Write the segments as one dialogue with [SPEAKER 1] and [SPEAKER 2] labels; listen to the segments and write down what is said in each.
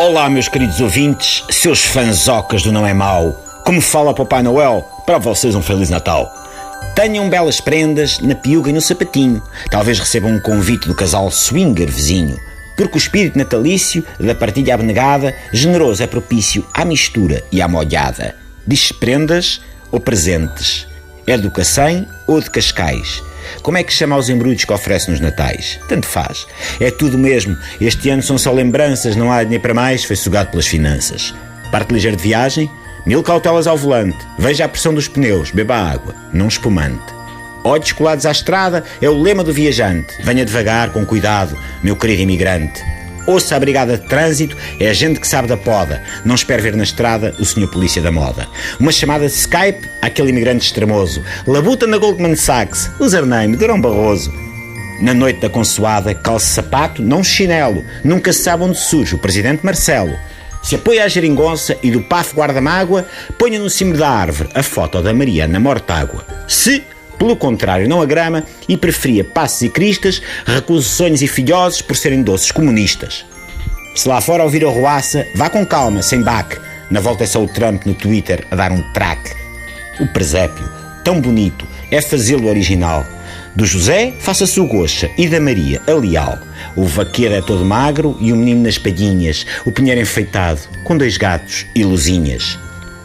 [SPEAKER 1] Olá, meus queridos ouvintes, seus fanzocas do Não É Mau. Como fala Papai Noel, para vocês um Feliz Natal. Tenham belas prendas na piuga e no sapatinho. Talvez recebam um convite do casal swinger vizinho. Porque o espírito natalício da partilha abnegada, generoso é propício à mistura e à molhada. Diz prendas ou presentes. É do Cacém ou de Cascais. Como é que chama os embrulhos que oferece nos natais? Tanto faz. É tudo mesmo. Este ano são só lembranças, não há dinheiro para mais, foi sugado pelas finanças. Parte ligeiro de viagem? Mil cautelas ao volante. Veja a pressão dos pneus, beba água, não espumante. Olhos colados à estrada é o lema do viajante. Venha devagar, com cuidado, meu querido imigrante. Ouça a brigada de trânsito, é a gente que sabe da poda. Não espere ver na estrada o senhor polícia da moda. Uma chamada de Skype àquele imigrante extremoso. Labuta na Goldman Sachs, username, Durão Barroso. Na noite da consoada, calce sapato, não chinelo. Nunca se sabe onde surge o presidente Marcelo. Se apoia a geringonça e do PAF guarda-mágoa, ponha no cimo da árvore a foto da Mariana Mortágua. Se, pelo contrário, não a grama e preferia passos e cristas, recuse sonhos e filhosos por serem doces comunistas. Se lá fora ouvir a ruaça, vá com calma, sem baque. Na volta é só o Trump no Twitter a dar um traque. O presépio, tão bonito, é fazê-lo original. Do José, faça-se o goxa e da Maria, a leal. O vaqueiro é todo magro e o menino nas palhinhas, o pinheiro enfeitado, com dois gatos e luzinhas.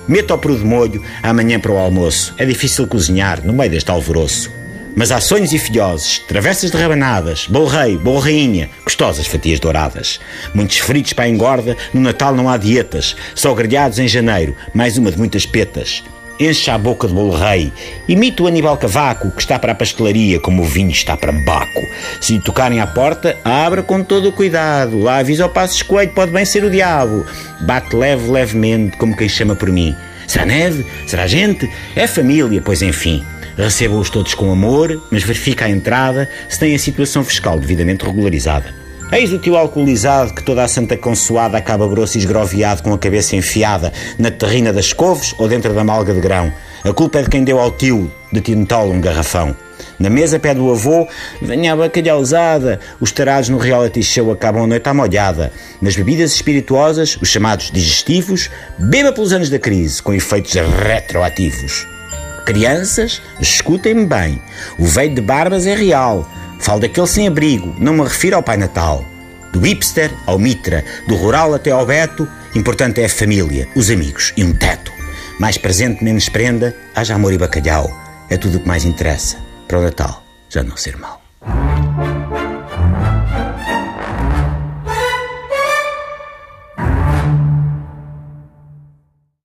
[SPEAKER 1] Meta o peru de molho amanhã para o almoço. É difícil cozinhar no meio deste alvoroço. Mas há sonhos e filhoses, travessas de rabanadas, bolo rei, bolo rainha, gostosas fatias douradas. Muitos fritos para a engorda, no Natal não há dietas, só grelhados em janeiro, mais uma de muitas petas. Encha a boca de bolo rei. Imita o Aníbal Cavaco, que está para a pastelaria, como o vinho está para Baco. Se tocarem à porta, abra com todo o cuidado. Lá avisa o passo escoelho, pode bem ser o diabo. Bate leve, levemente, como quem chama por mim. Será neve? Será gente? É família, pois enfim. Receba-os todos com amor, mas verifica a entrada se tem a situação fiscal devidamente regularizada. Eis o tio alcoolizado que toda a santa consoada acaba grosso e esgroviado com a cabeça enfiada na terrina das couves ou dentro da malga de grão. A culpa é de quem deu ao tio de tintol um garrafão. Na mesa pede o avô, venha a bacalhauzada. Os tarados no reality show acabam a noite à molhada. Nas bebidas espirituosas, os chamados digestivos, beba pelos anos da crise, com efeitos retroativos. Crianças, escutem-me bem. O veio de barbas é real. Falo daquele sem abrigo, não me refiro ao Pai Natal. Do hipster ao mitra, do rural até ao beto, importante é a família, os amigos e um teto. Mais presente, menos prenda, haja amor e bacalhau. É tudo o que mais interessa para o Natal já não ser mau.